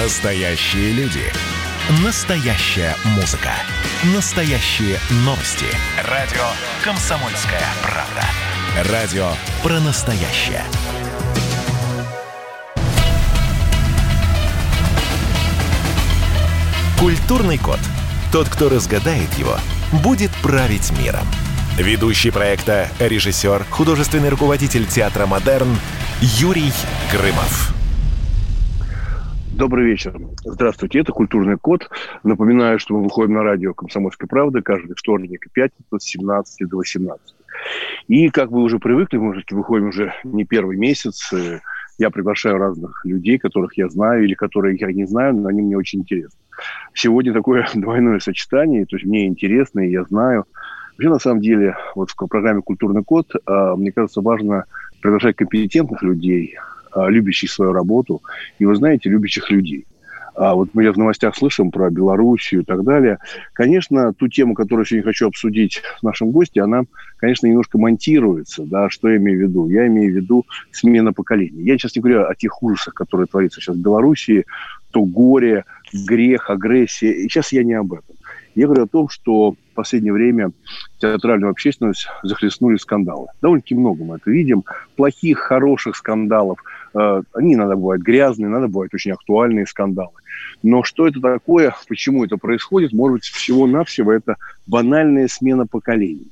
Настоящие люди. Настоящая музыка. Настоящие новости. Радио «Комсомольская правда». Радио про настоящее. Культурный код. Тот, кто разгадает его, будет править миром. Ведущий проекта, режиссер, художественный руководитель театра «Модерн» Юрий Грымов. Добрый вечер. Здравствуйте, это «Культурный код». Напоминаю, что мы выходим на радио «Комсомольская правда» каждый вторник и пятницу с 17 до 18. И, как вы уже привыкли, мы выходим уже не первый месяц. Я приглашаю разных людей, которых я знаю или которые я не знаю, но они мне очень интересны. Сегодня такое двойное сочетание, то есть мне интересно, и я знаю – Вообще, на самом деле, вот в программе «Культурный код», а, мне кажется, важно приглашать компетентных людей, любящих свою работу, и, вы знаете, любящих людей. А вот мы в новостях слышим про Белоруссию и так далее. Конечно, ту тему, которую сегодня хочу обсудить с нашим гостем, она, конечно, немножко монтируется. Да, что я имею в виду? Я имею в виду смена поколений. Я сейчас не говорю о тех ужасах, которые творятся сейчас в Белоруссии, то горе, грех, агрессия. И сейчас я не об этом. Я говорю о том, что в последнее время театральную общественность захлестнули скандалы. Довольно-таки много мы это видим. Плохих, хороших скандалов. Э, они иногда бывают грязные, иногда бывают очень актуальные скандалы. Но что это такое, почему это происходит, может быть, всего-навсего это банальная смена поколений.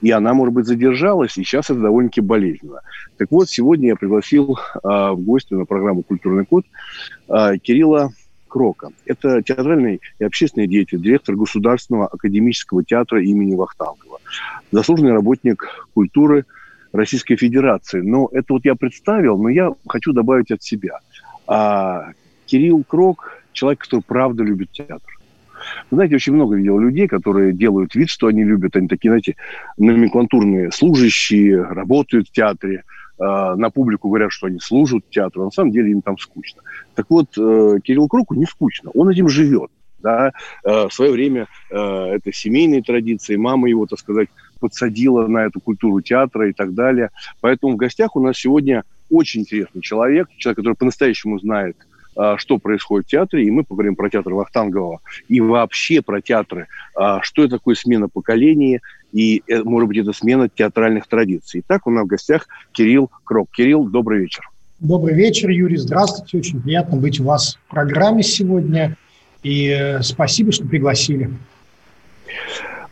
И она, может быть, задержалась, и сейчас это довольно-таки болезненно. Так вот, сегодня я пригласил э, в гости на программу «Культурный код» э, Кирилла Крока. Это театральный и общественный деятель, директор Государственного академического театра имени Вахтангова, заслуженный работник культуры Российской Федерации. Но это вот я представил, но я хочу добавить от себя. А Кирилл Крок – человек, который правда любит театр. Вы знаете, очень много видел людей, которые делают вид, что они любят. Они такие, знаете, номенклатурные служащие, работают в театре – Э, на публику говорят, что они служат театру, а на самом деле им там скучно. Так вот, э, Кирилл Круку не скучно, он этим живет. Да? Э, в свое время это семейные традиции, мама его, так сказать, подсадила на эту культуру театра и так далее. Поэтому в гостях у нас сегодня очень интересный человек, человек, который по-настоящему знает что происходит в театре, и мы поговорим про театр Вахтангова и вообще про театры, что это такое смена поколений, и, э, может быть, это смена театральных традиций. Итак, у нас в гостях Кирилл Крок. Кирилл, добрый вечер. Добрый вечер, Юрий. Здравствуйте. Очень приятно быть у вас в программе сегодня. И э, спасибо, что пригласили.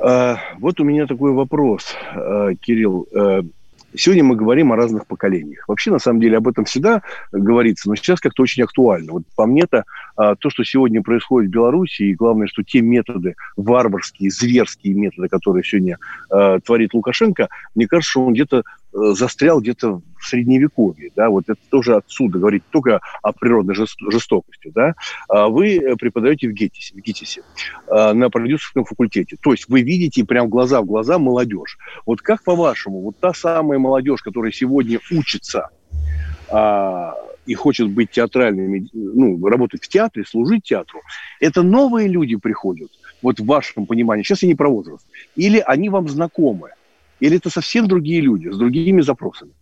А, вот у меня такой вопрос, э, Кирилл. Сегодня мы говорим о разных поколениях. Вообще, на самом деле, об этом всегда говорится, но сейчас как-то очень актуально. Вот по мне-то а, то, что сегодня происходит в Беларуси, и главное, что те методы, варварские, зверские методы, которые сегодня э, творит Лукашенко, мне кажется, что он где-то Э, застрял где-то в средневековье, да, вот это тоже отсюда говорить только о природной жестокости, да. А вы преподаете в ГИТИСе, в ГИТИСе э, на продюсерском факультете, то есть вы видите прям глаза в глаза молодежь. Вот как по-вашему, вот та самая молодежь, которая сегодня учится а, и хочет быть театральными, ну, работать в театре, служить театру, это новые люди приходят, вот в вашем понимании, сейчас я не про возраст, или они вам знакомы, или это совсем другие люди с другими запросами?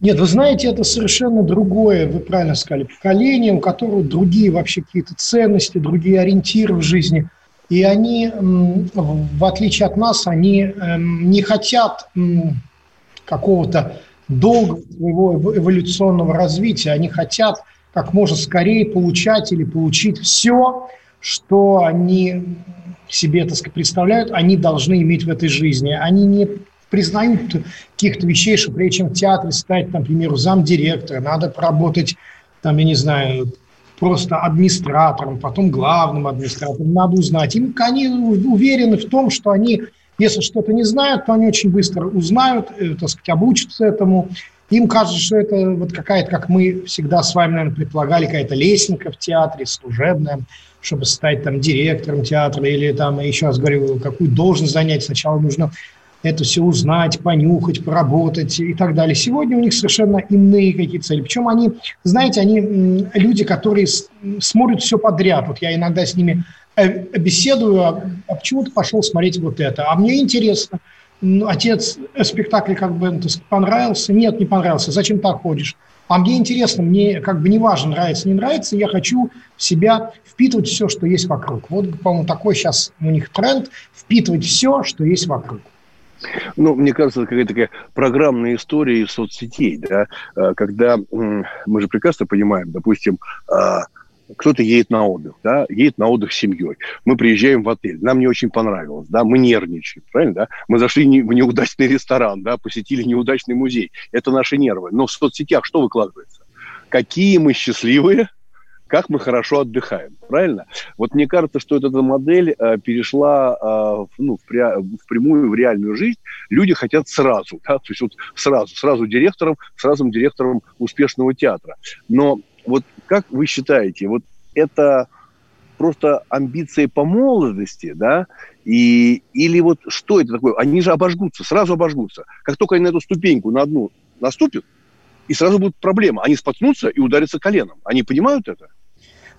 Нет, вы знаете, это совершенно другое, вы правильно сказали, поколение, у которого другие вообще какие-то ценности, другие ориентиры в жизни. И они, в отличие от нас, они эм, не хотят какого-то долгого своего эволюционного развития. Они хотят как можно скорее получать или получить все, что они себе, так сказать, представляют, они должны иметь в этой жизни. Они не признают каких-то вещей, что прежде чем в театре стать, например, замдиректора, надо поработать, там, я не знаю, просто администратором, потом главным администратором, надо узнать. Им они уверены в том, что они, если что-то не знают, то они очень быстро узнают, э, так сказать, обучатся этому. Им кажется, что это вот какая-то, как мы всегда с вами, наверное, предполагали, какая-то лестница в театре, служебная, чтобы стать там директором театра или там, еще раз говорю, какую должность занять. Сначала нужно это все узнать, понюхать, поработать и так далее. Сегодня у них совершенно иные какие-то цели. Причем они, знаете, они люди, которые смотрят все подряд. Вот я иногда с ними э, беседую, а, а почему ты пошел смотреть вот это? А мне интересно. Отец, э, спектакль как бы понравился? Нет, не понравился. Зачем так ходишь? А мне интересно, мне как бы не важно, нравится, не нравится, я хочу в себя впитывать все, что есть вокруг. Вот, по-моему, такой сейчас у них тренд – впитывать все, что есть вокруг. Ну, мне кажется, это какая-то такая программная история из соцсетей, да, э, когда мы же прекрасно понимаем, допустим, а, кто-то едет на отдых, да, едет на отдых с семьей. Мы приезжаем в отель, нам не очень понравилось, да, мы нервничаем, правильно, да? Мы зашли в неудачный ресторан, да, посетили неудачный музей. Это наши нервы. Но в соцсетях что выкладывается? Какие мы счастливые, как мы хорошо отдыхаем, правильно? Вот мне кажется, что эта модель э, перешла э, ну, в, пря- в прямую, в реальную жизнь. Люди хотят сразу, да, то есть вот сразу, сразу директором, сразу директором успешного театра. Но вот как вы считаете, вот это просто амбиции по молодости, да, и, или вот что это такое? Они же обожгутся, сразу обожгутся. Как только они на эту ступеньку, на одну наступят, и сразу будут проблемы. Они споткнутся и ударятся коленом. Они понимают это?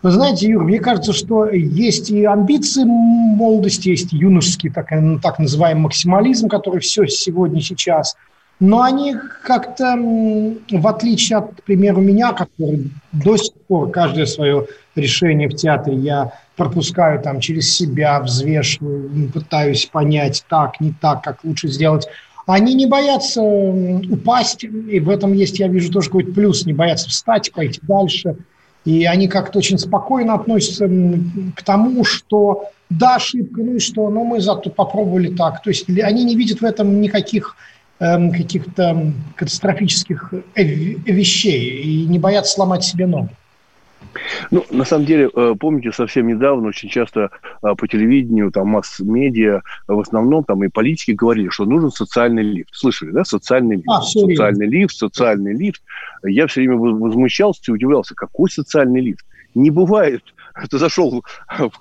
Вы знаете, Юр, мне кажется, что есть и амбиции молодости, есть юношеский так, так называемый максимализм, который все сегодня, сейчас – но они как-то, в отличие от, к примеру, меня, который до сих пор каждое свое решение в театре я пропускаю там через себя, взвешиваю, пытаюсь понять так, не так, как лучше сделать. Они не боятся упасть, и в этом есть, я вижу, тоже какой-то плюс, не боятся встать, пойти дальше. И они как-то очень спокойно относятся к тому, что да, ошибка, ну и что, ну мы зато попробовали так. То есть они не видят в этом никаких Эм, каких-то катастрофических э, вещей и не боятся сломать себе ноги. Ну, на самом деле, э, помните, совсем недавно очень часто э, по телевидению, там, масс-медиа, в основном там и политики говорили, что нужен социальный лифт. Слышали, да? Социальный лифт. А, социальный лифт, социальный лифт. Я все время возмущался и удивлялся, какой социальный лифт? Не бывает ты зашел в,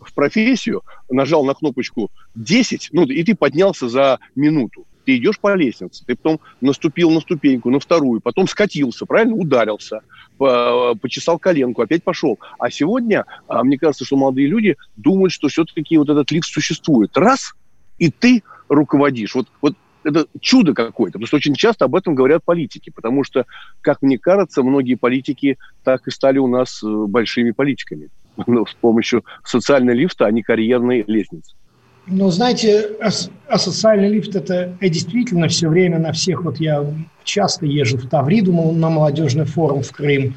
в профессию, нажал на кнопочку 10, ну, и ты поднялся за минуту ты идешь по лестнице, ты потом наступил на ступеньку, на вторую, потом скатился, правильно, ударился, почесал коленку, опять пошел. А сегодня, а, мне кажется, что молодые люди думают, что все-таки вот этот лифт существует. Раз, и ты руководишь. Вот, вот это чудо какое-то, потому что очень часто об этом говорят политики, потому что, как мне кажется, многие политики так и стали у нас э, большими политиками ну, с помощью социального лифта, а не карьерной лестницы. Ну, знаете, а социальный лифт – это действительно все время на всех. Вот я часто езжу в Тавриду на молодежный форум в Крым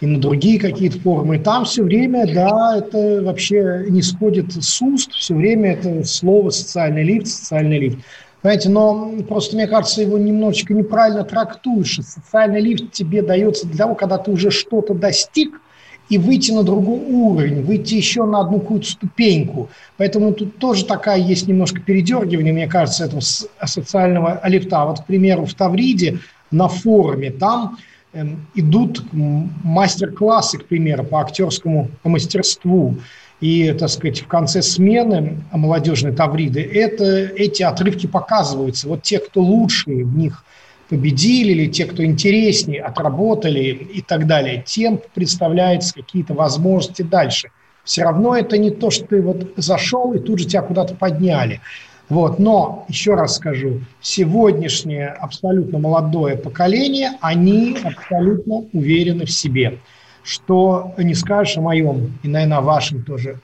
и на другие какие-то форумы. И там все время, да, это вообще не сходит с уст, все время это слово «социальный лифт», «социальный лифт». Понимаете, но просто, мне кажется, его немножечко неправильно трактуешь. Социальный лифт тебе дается для того, когда ты уже что-то достиг – и выйти на другой уровень, выйти еще на одну какую-то ступеньку. Поэтому тут тоже такая есть немножко передергивание, мне кажется, этого социального лифта. Вот, к примеру, в Тавриде на форуме там э, идут мастер-классы, к примеру, по актерскому мастерству. И, так сказать, в конце смены молодежной Тавриды это, эти отрывки показываются. Вот те, кто лучшие в них – победили, или те, кто интереснее, отработали и так далее, тем представляются какие-то возможности дальше. Все равно это не то, что ты вот зашел и тут же тебя куда-то подняли. Вот. Но, еще раз скажу, сегодняшнее абсолютно молодое поколение, они абсолютно уверены в себе. Что не скажешь о моем и, наверное, о вашем тоже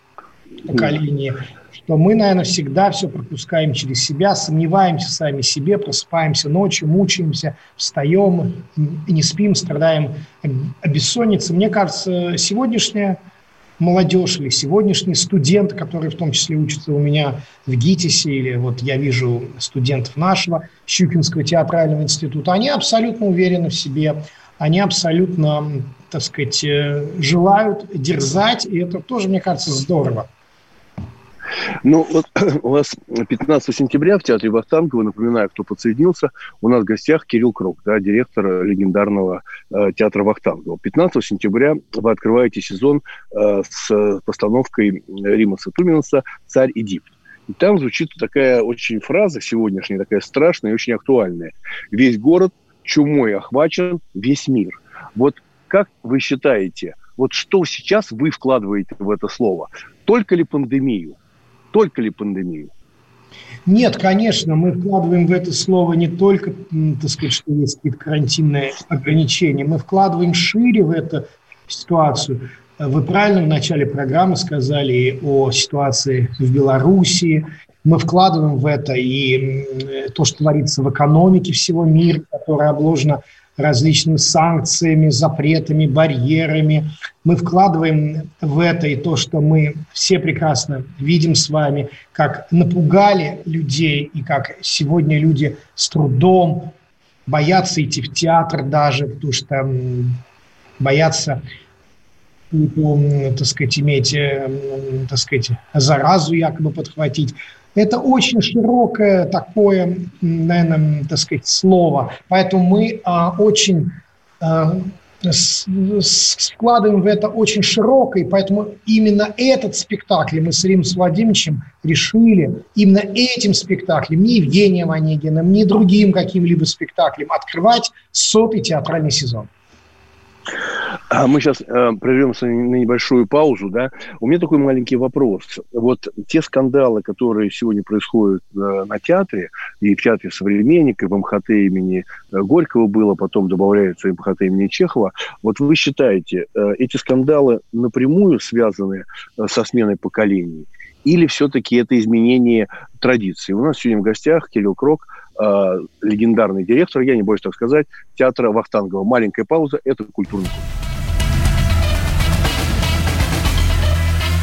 поколении что мы, наверное, всегда все пропускаем через себя, сомневаемся сами себе, просыпаемся ночью, мучаемся, встаем, не спим, страдаем бессонницей. Мне кажется, сегодняшняя молодежь или сегодняшние студенты, которые в том числе учатся у меня в ГИТИСе, или вот я вижу студентов нашего Щукинского театрального института, они абсолютно уверены в себе, они абсолютно, так сказать, э, желают дерзать, и это тоже, мне кажется, здорово. Ну, вот у вас 15 сентября в Театре Вахтангова, напоминаю, кто подсоединился, у нас в гостях Кирилл Круг, да, директор легендарного э, Театра Вахтангова. 15 сентября вы открываете сезон э, с постановкой Рима Сатуминса «Царь Эдипт». И там звучит такая очень фраза сегодняшняя, такая страшная и очень актуальная. Весь город чумой охвачен, весь мир. Вот как вы считаете, вот что сейчас вы вкладываете в это слово? Только ли пандемию? Только ли пандемию? Нет, конечно, мы вкладываем в это слово не только, так сказать, что есть какие-то карантинные ограничения, мы вкладываем шире в эту ситуацию. Вы правильно в начале программы сказали о ситуации в Белоруссии. Мы вкладываем в это и то, что творится в экономике всего мира, которая обложена различными санкциями, запретами, барьерами. Мы вкладываем в это и то, что мы все прекрасно видим с вами, как напугали людей и как сегодня люди с трудом боятся идти в театр даже, потому что боятся так сказать, иметь, так сказать, заразу якобы подхватить. Это очень широкое такое, наверное, так сказать, слово. Поэтому мы а, очень а, складываем в это очень широко, и поэтому именно этот спектакль мы с Римом Владимировичем решили именно этим спектаклем, не Евгением Онегиным, не другим каким-либо спектаклем, открывать сотый театральный сезон. А мы сейчас э, прервемся на небольшую паузу, да. У меня такой маленький вопрос. Вот те скандалы, которые сегодня происходят э, на театре, и в театре «Современник», и в МХТ имени э, Горького было, потом добавляется МХТ имени Чехова. Вот вы считаете, э, эти скандалы напрямую связаны э, со сменой поколений? Или все-таки это изменение традиций? У нас сегодня в гостях Кирилл Крок – э, легендарный директор, я не боюсь так сказать, театра Вахтангова. Маленькая пауза – это культурный код.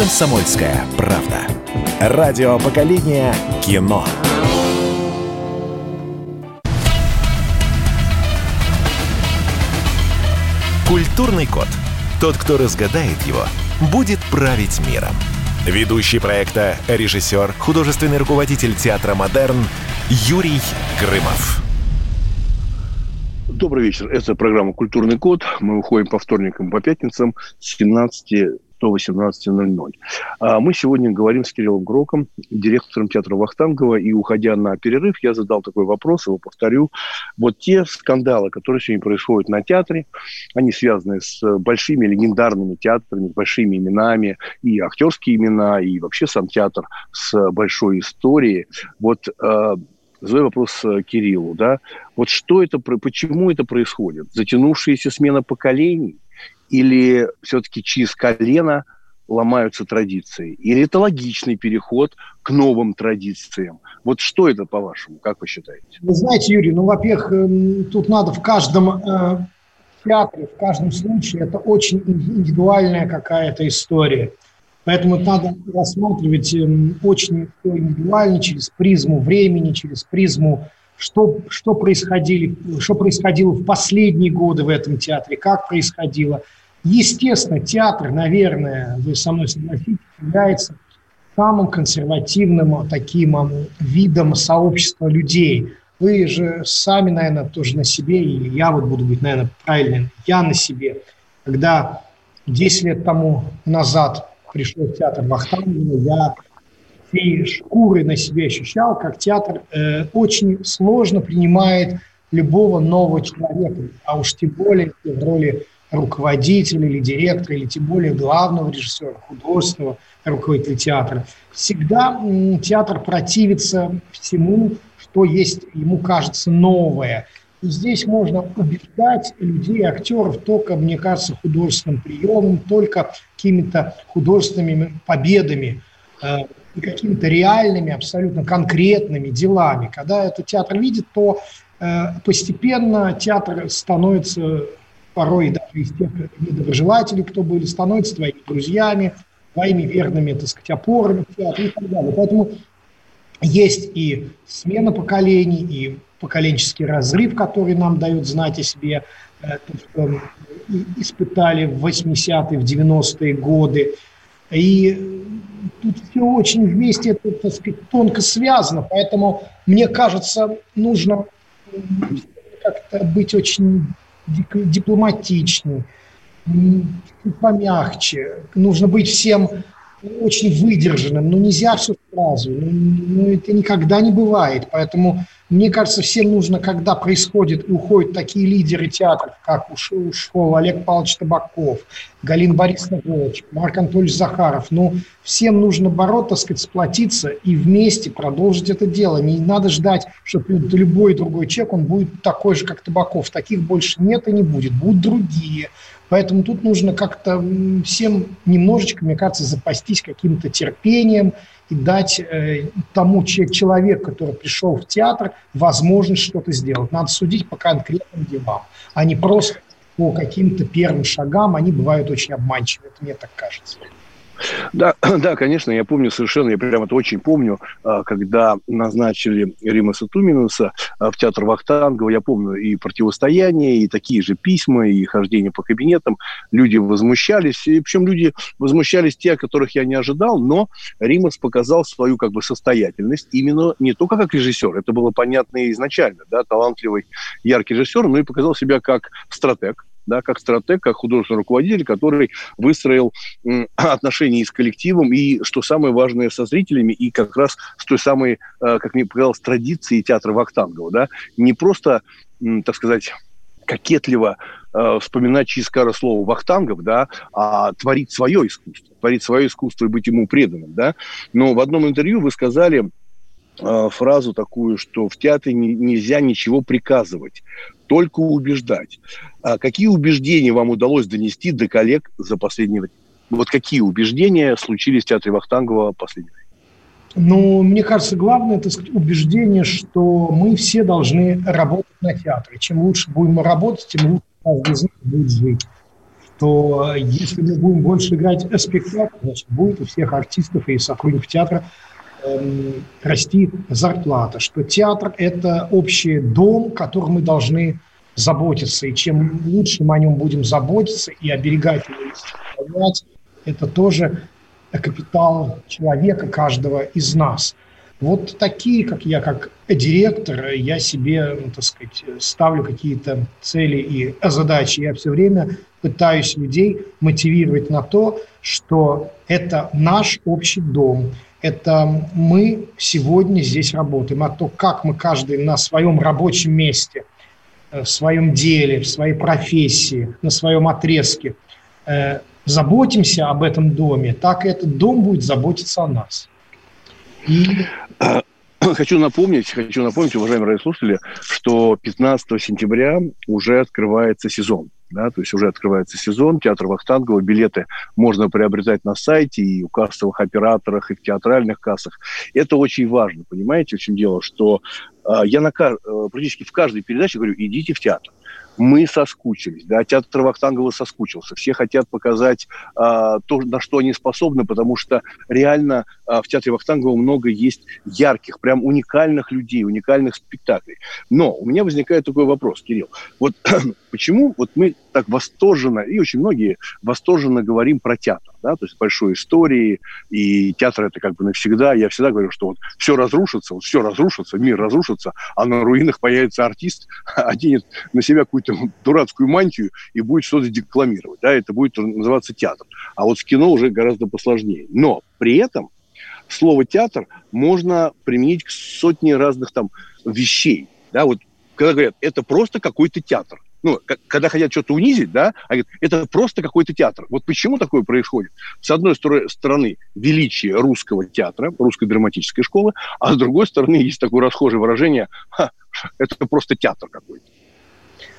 «Комсомольская правда». Радио поколения кино. Культурный код. Тот, кто разгадает его, будет править миром. Ведущий проекта, режиссер, художественный руководитель театра «Модерн» Юрий Грымов. Добрый вечер. Это программа «Культурный код». Мы выходим по вторникам, по пятницам с 17 до 18.00. А мы сегодня говорим с Кириллом Гроком, директором театра Вахтангова, и уходя на перерыв, я задал такой вопрос, его повторю. Вот те скандалы, которые сегодня происходят на театре, они связаны с большими легендарными театрами, с большими именами, и актерские имена, и вообще сам театр с большой историей. Вот э, задаю вопрос э, Кириллу, да, вот что это, почему это происходит? Затянувшаяся смена поколений – или все-таки через колено ломаются традиции? Или это логичный переход к новым традициям? Вот что это, по-вашему, как вы считаете? Вы знаете, Юрий, ну, во-первых, эм, тут надо в каждом э, театре, в каждом случае, это очень индивидуальная какая-то история. Поэтому надо рассматривать эм, очень индивидуально через призму времени, через призму что, что, происходили, что происходило в последние годы в этом театре, как происходило – Естественно, театр, наверное, вы со мной согласитесь, является самым консервативным таким видом сообщества людей. Вы же сами, наверное, тоже на себе, или я вот буду быть, наверное, правильным, я на себе. Когда 10 лет тому назад пришел в театр Вахтангова, я всей шкурой на себе ощущал, как театр э, очень сложно принимает любого нового человека, а уж тем более в роли руководителя или директора, или тем более главного режиссера, художественного руководителя театра. Всегда театр противится всему, что есть, ему кажется, новое. И здесь можно убеждать людей, актеров только, мне кажется, художественным приемом, только какими-то художественными победами э, и какими-то реальными, абсолютно конкретными делами. Когда этот театр видит, то э, постепенно театр становится порой из тех недоброжелателей, кто были, становятся твоими друзьями, твоими верными, так сказать, опорами и так далее. Поэтому есть и смена поколений, и поколенческий разрыв, который нам дает знать о себе, то, что испытали в 80-е, в 90-е годы. И тут все очень вместе, это, так сказать, тонко связано, поэтому, мне кажется, нужно как-то быть очень дипломатичней, помягче. Нужно быть всем очень выдержанным, но нельзя все сразу. Ну, ну, это никогда не бывает. Поэтому мне кажется, всем нужно, когда происходит и уходят такие лидеры театров, как ушел Олег Павлович Табаков, Галина Борисовна Волочек, Марк Анатольевич Захаров, ну, всем нужно бороться, так сказать, сплотиться и вместе продолжить это дело. Не надо ждать, что любой другой человек, он будет такой же, как Табаков. Таких больше нет и не будет. Будут другие. Поэтому тут нужно как-то всем немножечко, мне кажется, запастись каким-то терпением и дать э, тому человеку, который пришел в театр, возможность что-то сделать. Надо судить по конкретным делам, а не просто по каким-то первым шагам. Они бывают очень обманчивы, это мне так кажется. Да, да, конечно, я помню совершенно, я прямо это очень помню, а, когда назначили Римаса Туминуса а, в театр Вахтангова, я помню и противостояние, и такие же письма, и хождение по кабинетам, люди возмущались, и причем люди возмущались те, которых я не ожидал, но Римас показал свою как бы состоятельность именно не только как режиссер, это было понятно изначально, да, талантливый, яркий режиссер, но и показал себя как стратег, да, как стратег, как художественный руководитель, который выстроил отношения и с коллективом, и, что самое важное, со зрителями, и как раз с той самой, э, как мне показалось, традицией театра Вахтангова. Да? Не просто, так сказать, кокетливо э, вспоминать чискаро слово Вахтангов, да, а творить свое искусство, творить свое искусство и быть ему преданным, да. Но в одном интервью вы сказали э, фразу такую, что в театре не, нельзя ничего приказывать, только убеждать. А какие убеждения вам удалось донести до коллег за последнее время? Вот какие убеждения случились в театре Вахтангова последнее время? Ну, мне кажется, главное это убеждение, что мы все должны работать на театре. Чем лучше будем работать, тем лучше каждый из нас будет жить. То если мы будем больше играть спектакль, значит, будет у всех артистов и сотрудников театра Эм, расти зарплата, что театр – это общий дом, которым мы должны заботиться. И чем лучше мы о нем будем заботиться и оберегать его, это тоже капитал человека, каждого из нас. Вот такие, как я, как директор, я себе, ну, так сказать, ставлю какие-то цели и задачи. Я все время пытаюсь людей мотивировать на то, что это наш общий дом – это мы сегодня здесь работаем, а то, как мы каждый на своем рабочем месте, в своем деле, в своей профессии, на своем отрезке э, заботимся об этом доме, так и этот дом будет заботиться о нас. И... Хочу напомнить, хочу напомнить, уважаемые радиослушатели, что 15 сентября уже открывается сезон да, то есть уже открывается сезон, театр Вахтангова, билеты можно приобретать на сайте и у кассовых операторах, и в театральных кассах. Это очень важно, понимаете, в чем дело, что э, я на, э, практически в каждой передаче говорю, идите в театр мы соскучились, да, театр Вахтангова соскучился. Все хотят показать а, то, на что они способны, потому что реально а, в театре Вахтангова много есть ярких, прям уникальных людей, уникальных спектаклей. Но у меня возникает такой вопрос, Кирилл. Вот почему вот мы так восторженно, и очень многие восторженно говорим про театр, да, то есть большой истории, и театр это как бы навсегда. Я всегда говорю, что вот все разрушится, вот все разрушится, мир разрушится, а на руинах появится артист, оденет на себя какую-то дурацкую мантию и будет что-то декламировать, да, это будет называться театр. А вот с кино уже гораздо посложнее. Но при этом слово театр можно применить к сотне разных там вещей, да, вот когда говорят, это просто какой-то театр ну, когда хотят что-то унизить, да, они говорят, это просто какой-то театр. Вот почему такое происходит? С одной стороны, величие русского театра, русской драматической школы, а с другой стороны, есть такое расхожее выражение, это просто театр какой-то.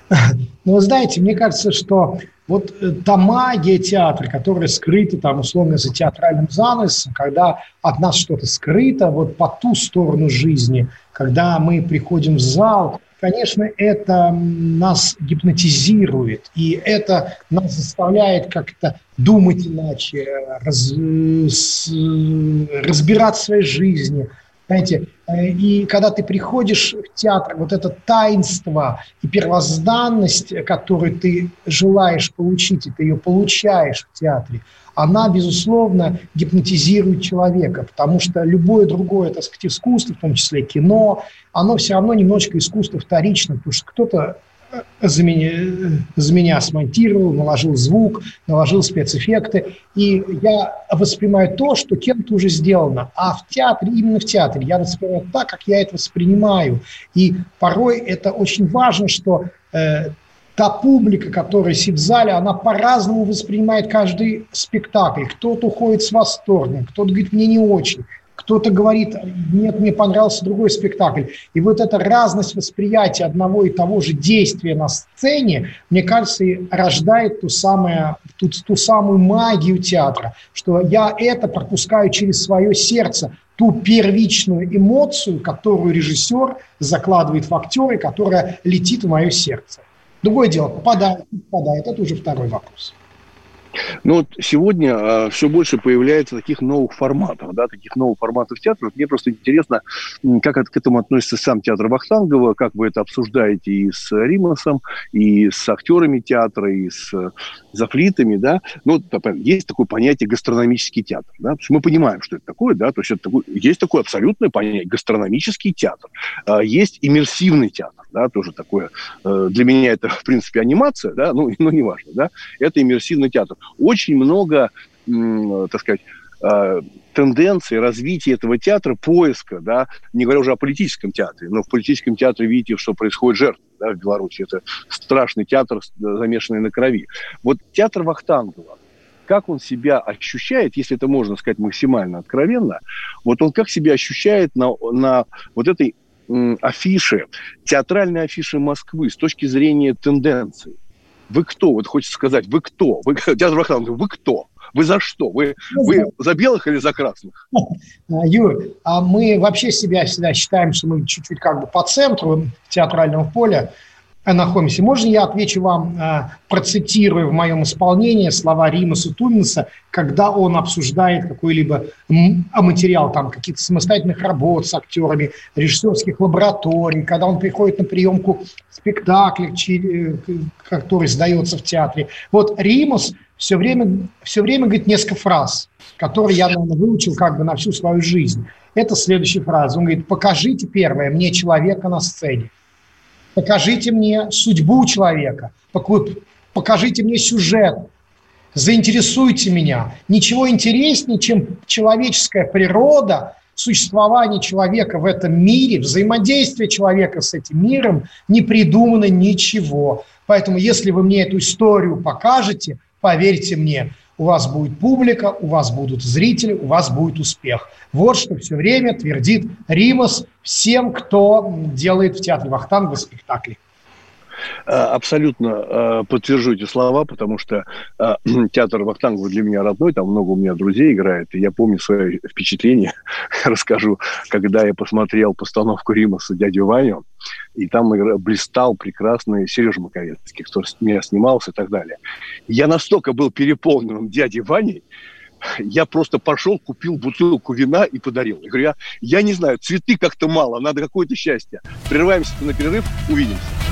Ну, знаете, мне кажется, что вот э, та магия театра, которая скрыта там условно за театральным занавесом, когда от нас что-то скрыто, вот по ту сторону жизни, когда мы приходим в зал, конечно, это нас гипнотизирует, и это нас заставляет как-то думать иначе, раз, разбирать своей жизни, Знаете, э, и когда ты приходишь в театр, вот это таинство и первозданность, которую ты желаешь получить, и ты ее получаешь в театре, она, безусловно, гипнотизирует человека, потому что любое другое, так сказать, искусство, в том числе кино, оно все равно немножечко искусство вторично, потому что кто-то за меня, за меня смонтировал, наложил звук, наложил спецэффекты. И я воспринимаю то, что кем-то уже сделано. А в театре, именно в театре, я воспринимаю так, как я это воспринимаю. И порой это очень важно, что э, та публика, которая сидит в зале, она по-разному воспринимает каждый спектакль. Кто-то уходит с восторгом, кто-то говорит, мне не очень кто-то говорит, нет, мне понравился другой спектакль. И вот эта разность восприятия одного и того же действия на сцене, мне кажется, и рождает ту, самое, ту, ту самую магию театра, что я это пропускаю через свое сердце, ту первичную эмоцию, которую режиссер закладывает в актеры, которая летит в мое сердце. Другое дело, попадает, попадает, это уже второй вопрос. Ну вот сегодня а, все больше появляется таких новых форматов, да, таких новых форматов театра. Мне просто интересно, как к этому относится сам театр Вахтангова, как вы это обсуждаете и с Римасом, и с актерами театра, и с зафлитами, да. Ну, есть такое понятие гастрономический театр, да. Мы понимаем, что это такое, да, то есть это такое, есть такое абсолютное понятие гастрономический театр. А, есть иммерсивный театр, да, тоже такое. Э, для меня это, в принципе, анимация, да, ну, ну неважно, да. Это иммерсивный театр очень много, так сказать, а, тенденции развития этого театра, поиска, да, не говоря уже о политическом театре, но в политическом театре видите, что происходит жертва да, в Беларуси. Это страшный театр, замешанный на крови. Вот театр Вахтангова, как он себя ощущает, если это можно сказать максимально откровенно, вот он как себя ощущает на, на вот этой м, афише, театральной афише Москвы с точки зрения тенденций. Вы кто? Вот хочется сказать, вы кто? Вы, театр Вахтангова, вы кто? Вы за что? Вы, вы за белых или за красных? Юр, а мы вообще себя всегда считаем, что мы чуть-чуть как бы по центру театрального поля находимся. Можно я отвечу вам, э, процитирую в моем исполнении слова Римаса Туминса, когда он обсуждает какой-либо материал, там, каких-то самостоятельных работ с актерами, режиссерских лабораторий, когда он приходит на приемку спектакля, который сдается в театре. Вот Римус все время, все время говорит несколько фраз, которые я, наверное, выучил как бы на всю свою жизнь. Это следующая фраза. Он говорит, покажите первое мне человека на сцене покажите мне судьбу человека, покажите мне сюжет, заинтересуйте меня. Ничего интереснее, чем человеческая природа, существование человека в этом мире, взаимодействие человека с этим миром, не придумано ничего. Поэтому, если вы мне эту историю покажете, поверьте мне, у вас будет публика, у вас будут зрители, у вас будет успех. Вот что все время твердит Римас всем, кто делает в театре Вахтанга спектакли. Э, абсолютно э, подтвержу эти слова, потому что э, театр Вахтангова для меня родной, там много у меня друзей играет, и я помню свои впечатления, расскажу, когда я посмотрел постановку Римаса «Дядю Ваню», и там блистал прекрасный Сережа Маковецкий, кто меня снимался и так далее. Я настолько был переполнен дядей Ваней, я просто пошел, купил бутылку вина и подарил. Я говорю, я, я не знаю, цветы как-то мало, надо какое-то счастье. Прерываемся на перерыв, увидимся.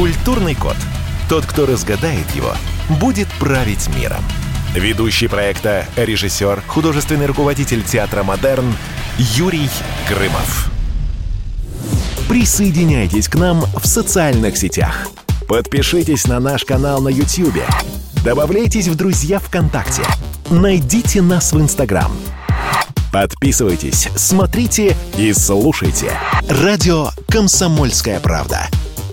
Культурный код. Тот, кто разгадает его, будет править миром. Ведущий проекта, режиссер, художественный руководитель театра «Модерн» Юрий Грымов. Присоединяйтесь к нам в социальных сетях. Подпишитесь на наш канал на YouTube. Добавляйтесь в друзья ВКонтакте. Найдите нас в Инстаграм. Подписывайтесь, смотрите и слушайте. Радио «Комсомольская правда».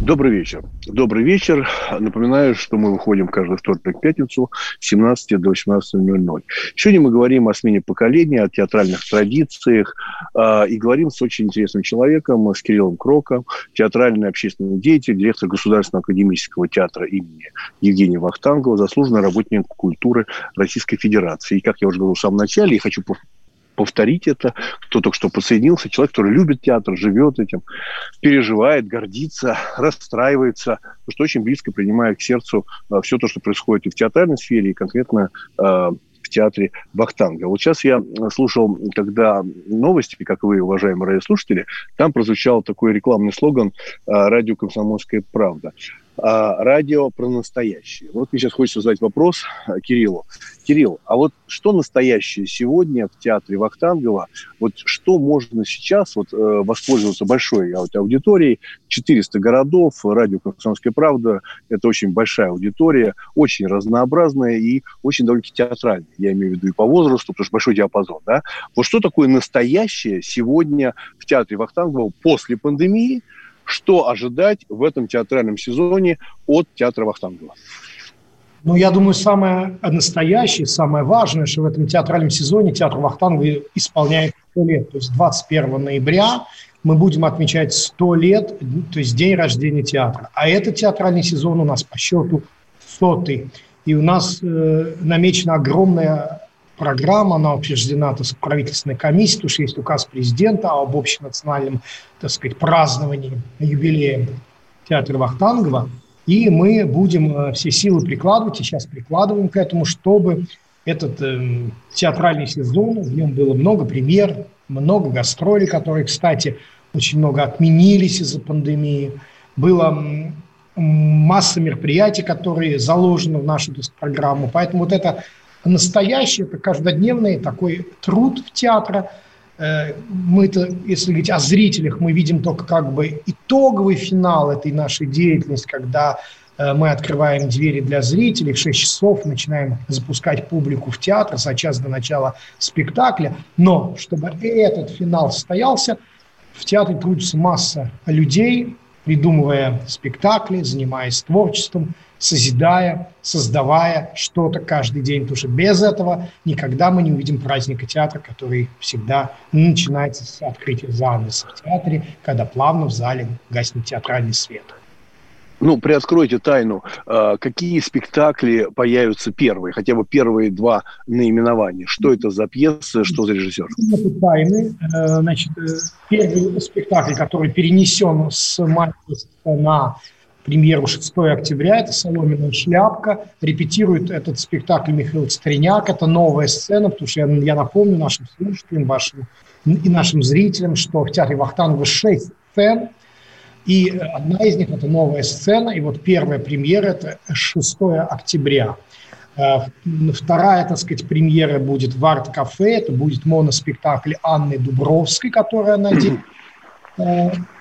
Добрый вечер. Добрый вечер. Напоминаю, что мы выходим каждый вторник пятницу с 17 до 18.00. Сегодня мы говорим о смене поколения, о театральных традициях э, и говорим с очень интересным человеком, с Кириллом Кроком, театральный общественный деятель, директор Государственного академического театра имени Евгения Вахтангова, заслуженный работник культуры Российской Федерации. И, как я уже говорил в самом начале, я хочу повторить это, кто только что подсоединился, человек, который любит театр, живет этим, переживает, гордится, расстраивается, потому что очень близко принимает к сердцу э, все то, что происходит и в театральной сфере, и конкретно э, в театре Вахтанга. Вот сейчас я слушал, когда новости, как вы, уважаемые радиослушатели, там прозвучал такой рекламный слоган э, «Радио Комсомольская правда» а, радио про настоящее. Вот мне сейчас хочется задать вопрос а, Кириллу. Кирилл, а вот что настоящее сегодня в театре Вахтангова? Вот что можно сейчас вот, э, воспользоваться большой аудиторией? 400 городов, радио «Комсомольская правда» – это очень большая аудитория, очень разнообразная и очень довольно-таки театральная. Я имею в виду и по возрасту, потому что большой диапазон. Да? Вот что такое настоящее сегодня в театре Вахтангова после пандемии – что ожидать в этом театральном сезоне от театра Вахтангова? Ну, я думаю, самое настоящее, самое важное, что в этом театральном сезоне театр Вахтангова исполняет 100 лет. То есть 21 ноября мы будем отмечать 100 лет, то есть день рождения театра. А этот театральный сезон у нас по счету сотый. И у нас э, намечена огромная программа, она утверждена так сказать, правительственной комиссией, потому что есть указ президента об общенациональном так сказать, праздновании юбилея театра Вахтангова. И мы будем э, все силы прикладывать, и сейчас прикладываем к этому, чтобы этот э, театральный сезон, в нем было много премьер, много гастролей, которые, кстати, очень много отменились из-за пандемии. Было масса мероприятий, которые заложены в нашу сказать, программу. Поэтому вот это настоящий, это каждодневный такой труд в театра. Э, мы-то, если говорить о зрителях, мы видим только как бы итоговый финал этой нашей деятельности, когда э, мы открываем двери для зрителей в 6 часов, начинаем запускать публику в театр за час до начала спектакля. Но чтобы этот финал состоялся, в театре трудится масса людей, придумывая спектакли, занимаясь творчеством – созидая, создавая что-то каждый день. Потому что без этого никогда мы не увидим праздника театра, который всегда начинается с открытия занавеса в театре, когда плавно в зале гаснет театральный свет. Ну, приоткройте тайну. А, какие спектакли появятся первые, хотя бы первые два наименования? Что это за пьесы, что за режиссер? Это тайны. Э, значит, э, первый спектакль, который перенесен с Мальтиса на премьеру 6 октября. Это «Соломенная шляпка». Репетирует этот спектакль Михаил Стреняк. Это новая сцена, потому что я, я напомню нашим слушателям, вашим и нашим зрителям, что в театре Вахтангова 6 сцен, и одна из них – это новая сцена, и вот первая премьера – это 6 октября. Э, вторая, так сказать, премьера будет в арт-кафе, это будет моноспектакль Анны Дубровской, которая надеется.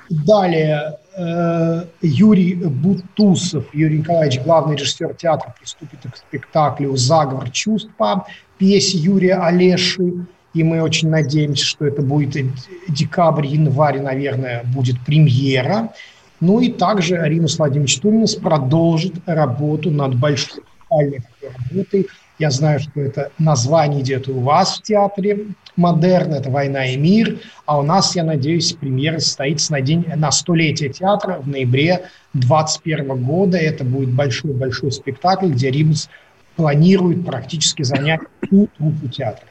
Далее Э, Юрий Бутусов, Юрий Николаевич, главный режиссер театра, приступит к спектаклю «Заговор чувств» по пьесе Юрия Олеши. И мы очень надеемся, что это будет декабрь, январь, наверное, будет премьера. Ну и также Римас Владимирович Туминас продолжит работу над большой работой я знаю, что это название идет у вас в театре «Модерн», это «Война и мир», а у нас, я надеюсь, премьера состоится на, день, на столетие театра в ноябре 2021 года. Это будет большой-большой спектакль, где Римас планирует практически занять всю труппу театра.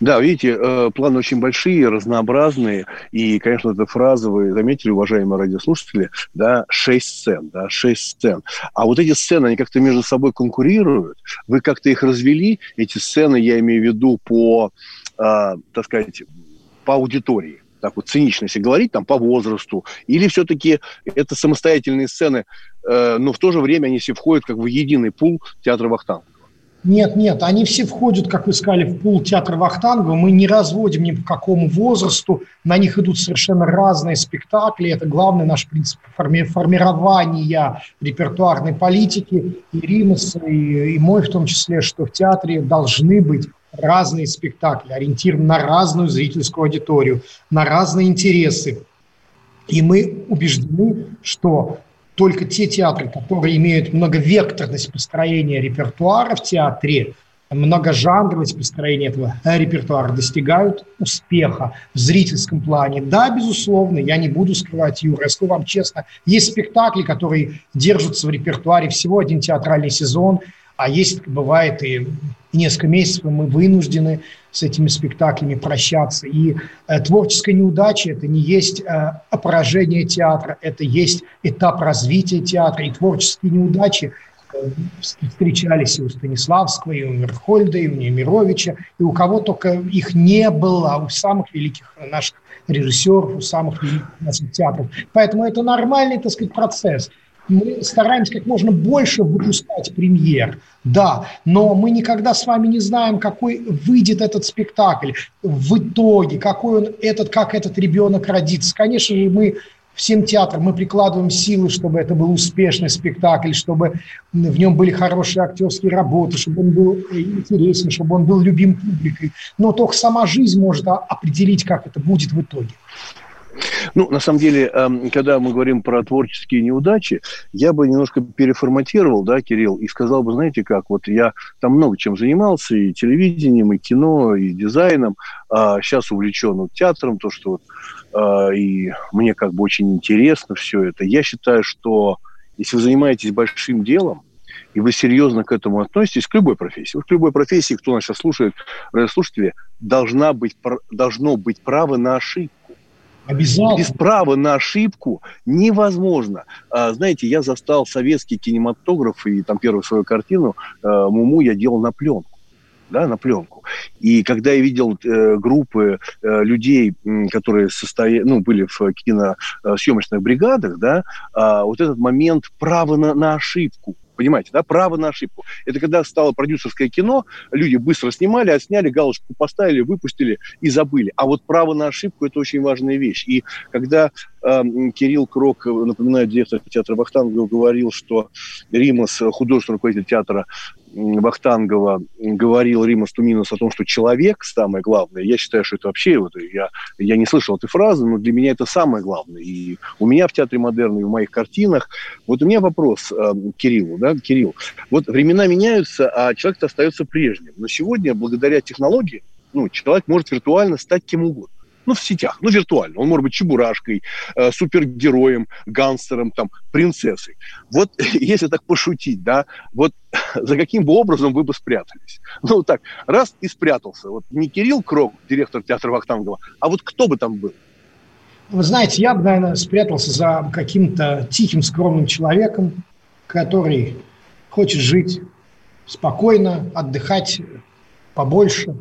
Да, видите, э, планы очень большие, разнообразные, и, конечно, эта фраза, вы заметили, уважаемые радиослушатели, да, шесть сцен, да, шесть сцен. А вот эти сцены, они как-то между собой конкурируют, вы как-то их развели, эти сцены, я имею в виду по, э, так сказать, по аудитории. Так вот цинично если говорить, там, по возрасту, или все-таки это самостоятельные сцены, э, но в то же время они все входят как в единый пул театра Вахтанга? Нет, нет, они все входят, как вы сказали, в пул театра Вахтангова. Мы не разводим ни по какому возрасту. На них идут совершенно разные спектакли. Это главный наш принцип форми- формирования репертуарной политики и Римаса, и, и мой в том числе, что в театре должны быть разные спектакли, ориентированы на разную зрительскую аудиторию, на разные интересы. И мы убеждены, что только те театры, которые имеют многовекторность построения репертуара в театре, многожанровость построения этого репертуара достигают успеха в зрительском плане. Да, безусловно, я не буду скрывать, Юра, я скажу вам честно, есть спектакли, которые держатся в репертуаре всего один театральный сезон, а есть, бывает, и несколько месяцев мы вынуждены с этими спектаклями прощаться. И э, творческая неудача – это не есть э, поражение театра, это есть этап развития театра. И творческие неудачи э, встречались и у Станиславского, и у Мерхольда, и у Немировича, и у кого только их не было, у самых великих наших режиссеров, у самых великих наших театров. Поэтому это нормальный, так сказать, процесс – мы стараемся как можно больше выпускать премьер, да, но мы никогда с вами не знаем, какой выйдет этот спектакль в итоге, какой он этот, как этот ребенок родится. Конечно же, мы всем театрам мы прикладываем силы, чтобы это был успешный спектакль, чтобы в нем были хорошие актерские работы, чтобы он был интересен, чтобы он был любим публикой. Но только сама жизнь может определить, как это будет в итоге. Ну, на самом деле, эм, когда мы говорим про творческие неудачи, я бы немножко переформатировал, да, Кирилл, и сказал бы, знаете как, вот я там много чем занимался, и телевидением, и кино, и дизайном, а сейчас увлечен вот театром, то, что вот, а, и мне как бы очень интересно все это. Я считаю, что если вы занимаетесь большим делом, и вы серьезно к этому относитесь, к любой профессии. Вот к любой профессии, кто нас сейчас слушает, слушатели, должна быть, должно быть право на ошибку. Обязательно. Без права на ошибку невозможно. А, знаете, я застал советский кинематограф, и там первую свою картину а, «Муму» я делал на пленку да, на пленку. И когда я видел э, группы э, людей, которые состоя... ну, были в киносъемочных бригадах, да, э, вот этот момент права на, на ошибку, Понимаете, да? Право на ошибку. Это когда стало продюсерское кино, люди быстро снимали, отсняли, галочку поставили, выпустили и забыли. А вот право на ошибку – это очень важная вещь. И когда Кирилл Крок, напоминаю, директор театра Вахтангова, говорил, что Римас, художественный руководитель театра, Вахтангова говорил Рима Стуминус о том, что человек самое главное, я считаю, что это вообще, вот, я, я не слышал этой фразы, но для меня это самое главное. И у меня в Театре Модерна, и в моих картинах. Вот у меня вопрос э, Кириллу, да, Кирилл. Вот времена меняются, а человек остается прежним. Но сегодня, благодаря технологии, ну, человек может виртуально стать кем угодно ну, в сетях, ну, виртуально. Он может быть чебурашкой, э, супергероем, гангстером, там, принцессой. Вот если так пошутить, да, вот за каким бы образом вы бы спрятались? Ну, так, раз и спрятался. Вот не Кирилл Крок, директор театра Вахтангова, а вот кто бы там был? Вы знаете, я бы, наверное, спрятался за каким-то тихим, скромным человеком, который хочет жить спокойно, отдыхать побольше.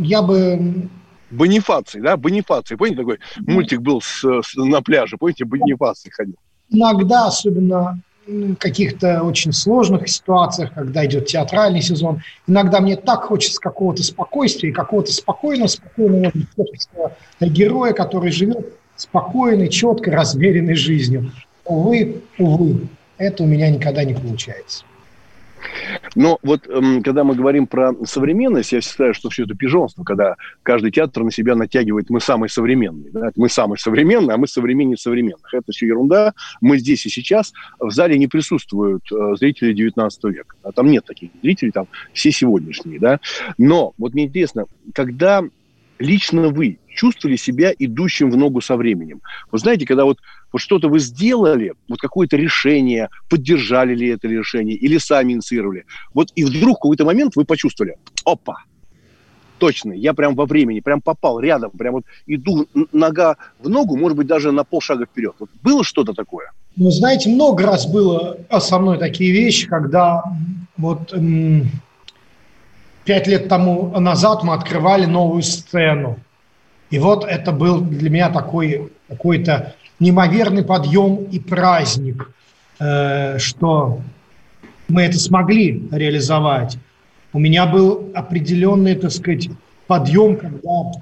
Я бы Бонифаций, да, Бонифаций. Помните, такой мультик был с, с, на пляже, помните, Бонифаций ходил? Иногда, особенно в каких-то очень сложных ситуациях, когда идет театральный сезон, иногда мне так хочется какого-то спокойствия, какого-то спокойного, спокойного героя, который живет спокойной, четкой, размеренной жизнью. Увы, увы, это у меня никогда не получается. Но вот эм, когда мы говорим про современность, я считаю, что все это пижонство, когда каждый театр на себя натягивает «мы самый современный». Да? Мы самый современный, а мы современнее современных. Это все ерунда. Мы здесь и сейчас. В зале не присутствуют э, зрители 19 века. А там нет таких зрителей, там все сегодняшние. Да? Но вот мне интересно, когда лично вы чувствовали себя идущим в ногу со временем? Вы знаете, когда вот вот что-то вы сделали, вот какое-то решение, поддержали ли это решение или сами инициировали. Вот и вдруг в какой-то момент вы почувствовали, опа, точно, я прям во времени, прям попал рядом, прям вот иду нога в ногу, может быть, даже на полшага вперед. Вот было что-то такое? Ну, знаете, много раз было со мной такие вещи, когда вот м- пять лет тому назад мы открывали новую сцену. И вот это был для меня такой какой-то неимоверный подъем и праздник, э, что мы это смогли реализовать. У меня был определенный, так сказать, подъем, когда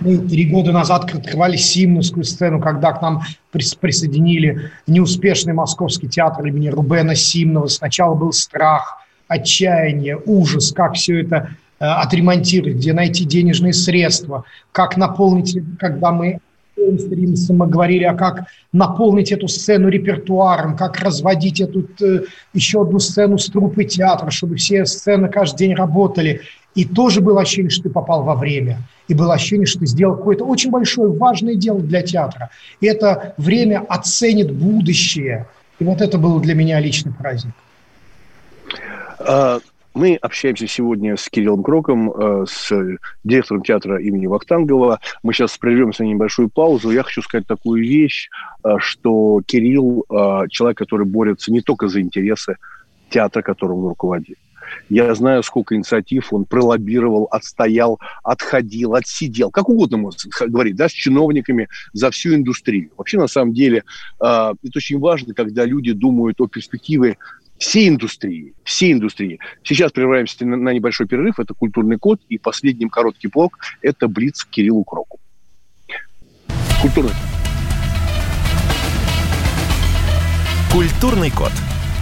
мы три года назад открывали Симновскую сцену, когда к нам присоединили неуспешный московский театр имени Рубена Симнова. Сначала был страх, отчаяние, ужас, как все это э, отремонтировать, где найти денежные средства, как наполнить, когда мы мы говорили, а как наполнить эту сцену репертуаром, как разводить эту э, еще одну сцену с трупы театра, чтобы все сцены каждый день работали. И тоже было ощущение, что ты попал во время. И было ощущение, что ты сделал какое-то очень большое, важное дело для театра. И это время оценит будущее. И вот это был для меня личный праздник. А, мы общаемся сегодня с Кириллом Кроком, э, с директором театра имени Вахтангова. Мы сейчас прервемся на небольшую паузу. Я хочу сказать такую вещь, э, что Кирилл э, человек, который борется не только за интересы театра, которым он руководит. Я знаю, сколько инициатив он пролоббировал, отстоял, отходил, отсидел, как угодно можно говорить, да, с чиновниками за всю индустрию. Вообще, на самом деле, это очень важно, когда люди думают о перспективе всей индустрии, всей индустрии. Сейчас прерываемся на, на небольшой перерыв. Это «Культурный код». И последним короткий блок – это «Блиц» Кириллу Кроку. Культурный. Культурный код.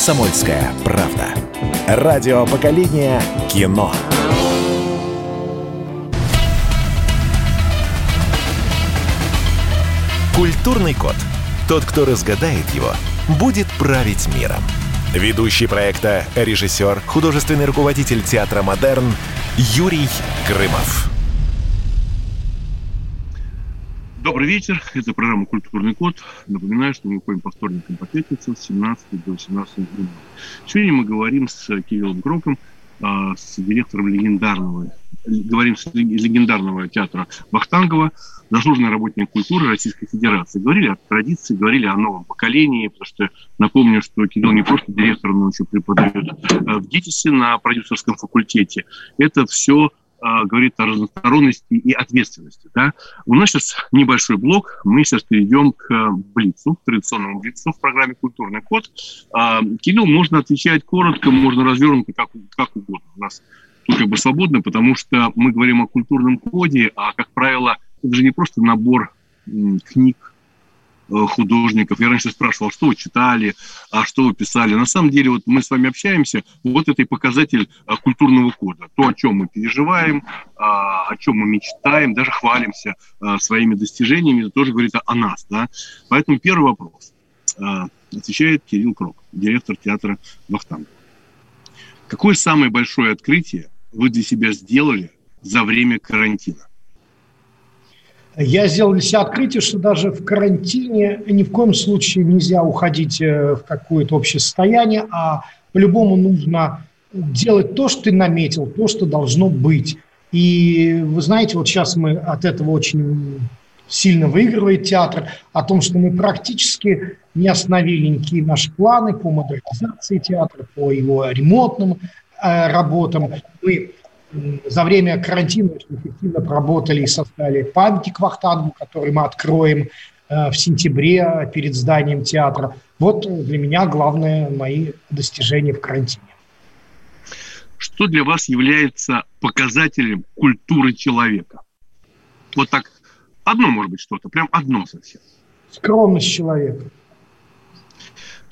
«Комсомольская правда». Радио поколения кино. Культурный код. Тот, кто разгадает его, будет править миром. Ведущий проекта, режиссер, художественный руководитель театра «Модерн» Юрий Грымов. Добрый вечер. Это программа «Культурный код». Напоминаю, что мы выходим по вторникам по пятницам с 17 до 18 Сегодня мы говорим с Кириллом Гроком, а, с директором легендарного, говорим с легендарного театра Вахтангова, заслуженный работник культуры Российской Федерации. Говорили о традиции, говорили о новом поколении, потому что напомню, что Кирилл не просто директор, но еще преподает а, в ГИТИСе на продюсерском факультете. Это все говорит о разносторонности и ответственности. Да? У нас сейчас небольшой блок, мы сейчас перейдем к Блицу, к традиционному Блицу в программе «Культурный код». А, Кирилл, можно отвечать коротко, можно развернуто, как, как угодно. У нас тут как бы свободно, потому что мы говорим о культурном коде, а, как правило, это же не просто набор книг, Э, художников. Я раньше спрашивал, что вы читали, а что вы писали. На самом деле, вот мы с вами общаемся, вот это и показатель а, культурного кода. То, о чем мы переживаем, а, о чем мы мечтаем, даже хвалимся а, своими достижениями, это тоже говорит о нас. Да? Поэтому первый вопрос. Отвечает Кирилл Крок, директор театра Вахтангова. Какое самое большое открытие вы для себя сделали за время карантина? Я сделал для себя открытие, что даже в карантине ни в коем случае нельзя уходить э, в какое-то общее состояние, а по-любому нужно делать то, что ты наметил, то, что должно быть. И вы знаете, вот сейчас мы от этого очень сильно выигрывает театр, о том, что мы практически не остановили никакие наши планы по модернизации театра, по его ремонтным э, работам. Мы за время карантина очень эффективно проработали и создали памятник Вахтангу, который мы откроем э, в сентябре перед зданием театра. Вот для меня главное мои достижения в карантине. Что для вас является показателем культуры человека? Вот так, одно может быть что-то, прям одно совсем. Скромность человека.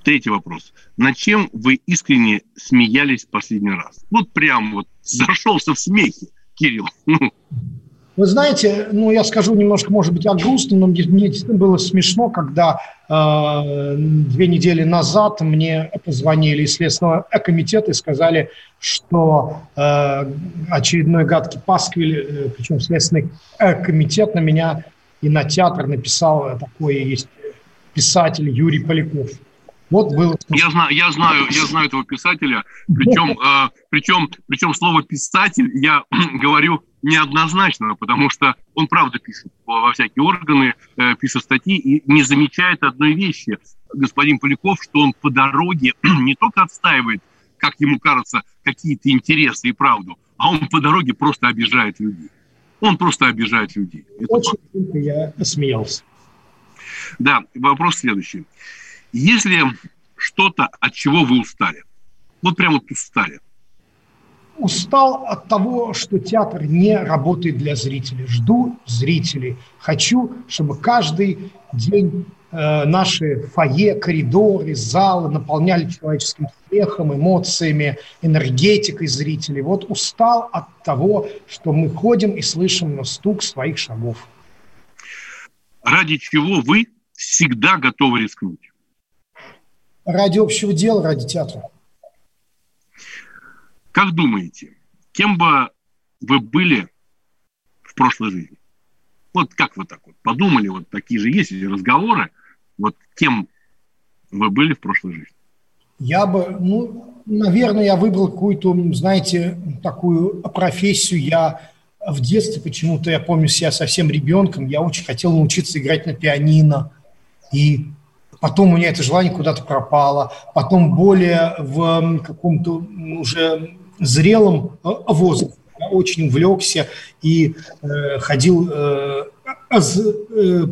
Третий вопрос. На чем вы искренне смеялись в последний раз? Вот прям вот зашелся в смехе, Кирилл. Ну. Вы знаете, ну я скажу немножко, может быть, о грустном, но мне, мне было смешно, когда э, две недели назад мне позвонили из Следственного комитета и сказали, что э, очередной гадкий пасквиль, э, причем Следственный комитет на меня и на театр написал такой есть писатель Юрий Поляков. Вот был. Я знаю, я знаю, я знаю этого писателя. Причем, э, причем, причем слово писатель я говорю неоднозначно, потому что он правда пишет во всякие органы, э, пишет статьи и не замечает одной вещи, господин Поляков, что он по дороге не только отстаивает, как ему кажется, какие-то интересы и правду, а он по дороге просто обижает людей. Он просто обижает людей. Это Очень только я смеялся. Да, вопрос следующий. Если что-то, от чего вы устали, вот прямо вот устали, устал от того, что театр не работает для зрителей. Жду зрителей. Хочу, чтобы каждый день э, наши фойе, коридоры, залы наполняли человеческим смехом, эмоциями, энергетикой зрителей. Вот устал от того, что мы ходим и слышим на стук своих шагов. Ради чего вы всегда готовы рискнуть? Ради общего дела, ради театра. Как думаете, кем бы вы были в прошлой жизни? Вот как вы так вот подумали, вот такие же есть разговоры, вот кем вы были в прошлой жизни? Я бы, ну, наверное, я выбрал какую-то, знаете, такую профессию. Я в детстве почему-то, я помню себя совсем ребенком, я очень хотел научиться играть на пианино. И потом у меня это желание куда-то пропало. Потом более в каком-то уже зрелом э, возрасте я очень увлекся и э, ходил, э, э,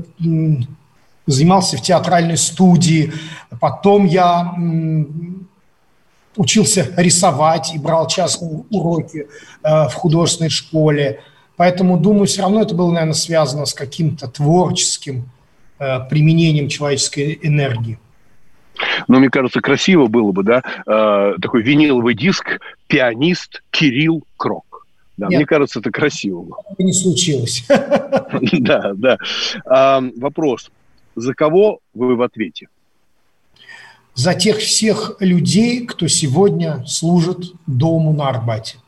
занимался в театральной студии. Потом я учился рисовать и брал частные уроки э, в художественной школе. Поэтому, думаю, все равно это было, наверное, связано с каким-то творческим применением человеческой энергии. Но мне кажется, красиво было бы, да, э, такой виниловый диск «Пианист Кирилл Крок». Да, Нет, мне кажется, это красиво. Это не случилось. Да, да. А, вопрос. За кого вы в ответе? За тех всех людей, кто сегодня служит дому на Арбате.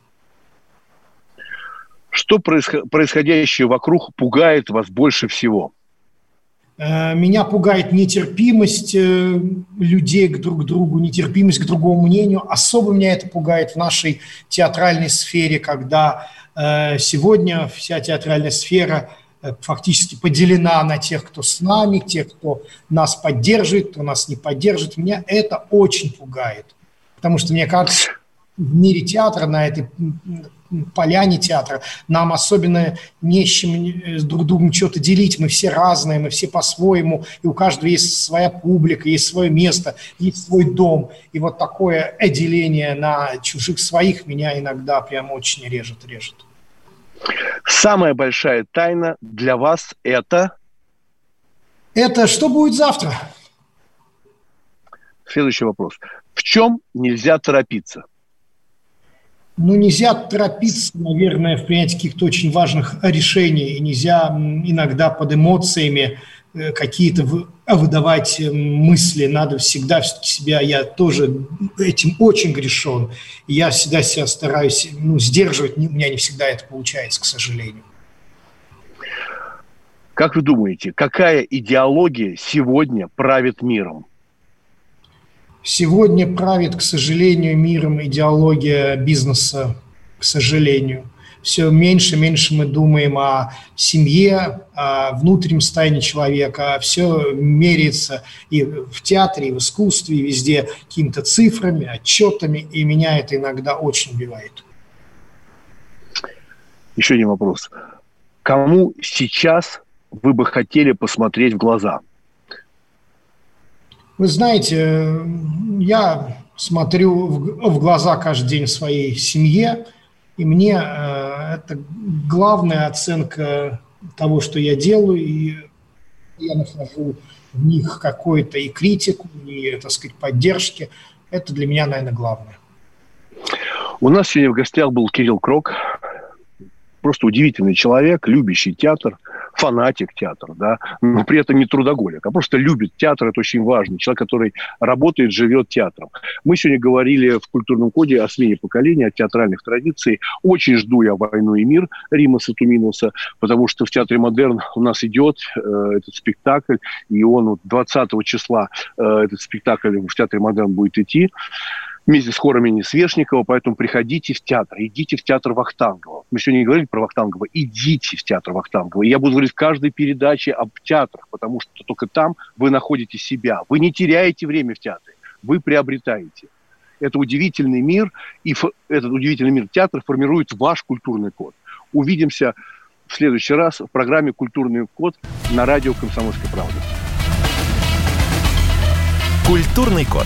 Что происходящее вокруг пугает вас больше всего? Э, меня пугает нетерпимость э, людей к друг другу, нетерпимость к другому мнению. Особо меня это пугает в нашей театральной сфере, когда э, сегодня вся театральная сфера фактически поделена на тех, кто с нами, тех, кто нас поддерживает, кто нас не поддерживает. Меня это очень пугает. Потому что, мне кажется, в мире театра, на этой поляне театра. Нам особенно не с чем э, друг другом что-то делить. Мы все разные, мы все по-своему. И у каждого есть своя публика, есть свое место, есть свой дом. И вот такое деление на чужих своих меня иногда прям очень режет, режет. Самая большая тайна для вас это? Это что будет завтра? Следующий вопрос. В чем нельзя торопиться? Ну, нельзя торопиться, наверное, в принятии каких-то очень важных решений. И нельзя иногда под эмоциями э, какие-то выдавать э, мысли. Надо всегда все-таки себя, я тоже этим очень грешен. Я всегда себя стараюсь ну, сдерживать. У меня не всегда это получается, к сожалению. Как вы думаете, какая идеология сегодня правит миром? Сегодня правит, к сожалению, миром идеология бизнеса, к сожалению. Все меньше и меньше мы думаем о семье, о внутреннем состоянии человека. Все меряется и в театре, и в искусстве, и везде какими-то цифрами, отчетами, и меня это иногда очень убивает. Еще один вопрос. Кому сейчас вы бы хотели посмотреть в глаза – вы знаете, я смотрю в глаза каждый день своей семье, и мне э, это главная оценка того, что я делаю, и я нахожу в них какую-то и критику, и, так сказать, поддержки. Это для меня, наверное, главное. У нас сегодня в гостях был Кирилл Крок, просто удивительный человек, любящий театр – фанатик театра, да, но при этом не трудоголик, а просто любит театр, это очень важно. Человек, который работает, живет театром. Мы сегодня говорили в культурном коде о смене поколения, о театральных традициях. Очень жду я «Войну и мир» Римаса Туминаса, потому что в Театре Модерн у нас идет э, этот спектакль, и он вот 20 числа э, этот спектакль в Театре Модерн будет идти вместе с хором имени Свешникова, поэтому приходите в театр, идите в театр Вахтангова. Мы сегодня не говорили про Вахтангова, идите в театр Вахтангова. Я буду говорить в каждой передаче об театрах, потому что только там вы находите себя. Вы не теряете время в театре, вы приобретаете. Это удивительный мир, и этот удивительный мир театра формирует ваш культурный код. Увидимся в следующий раз в программе «Культурный код» на радио «Комсомольская правда». Культурный код.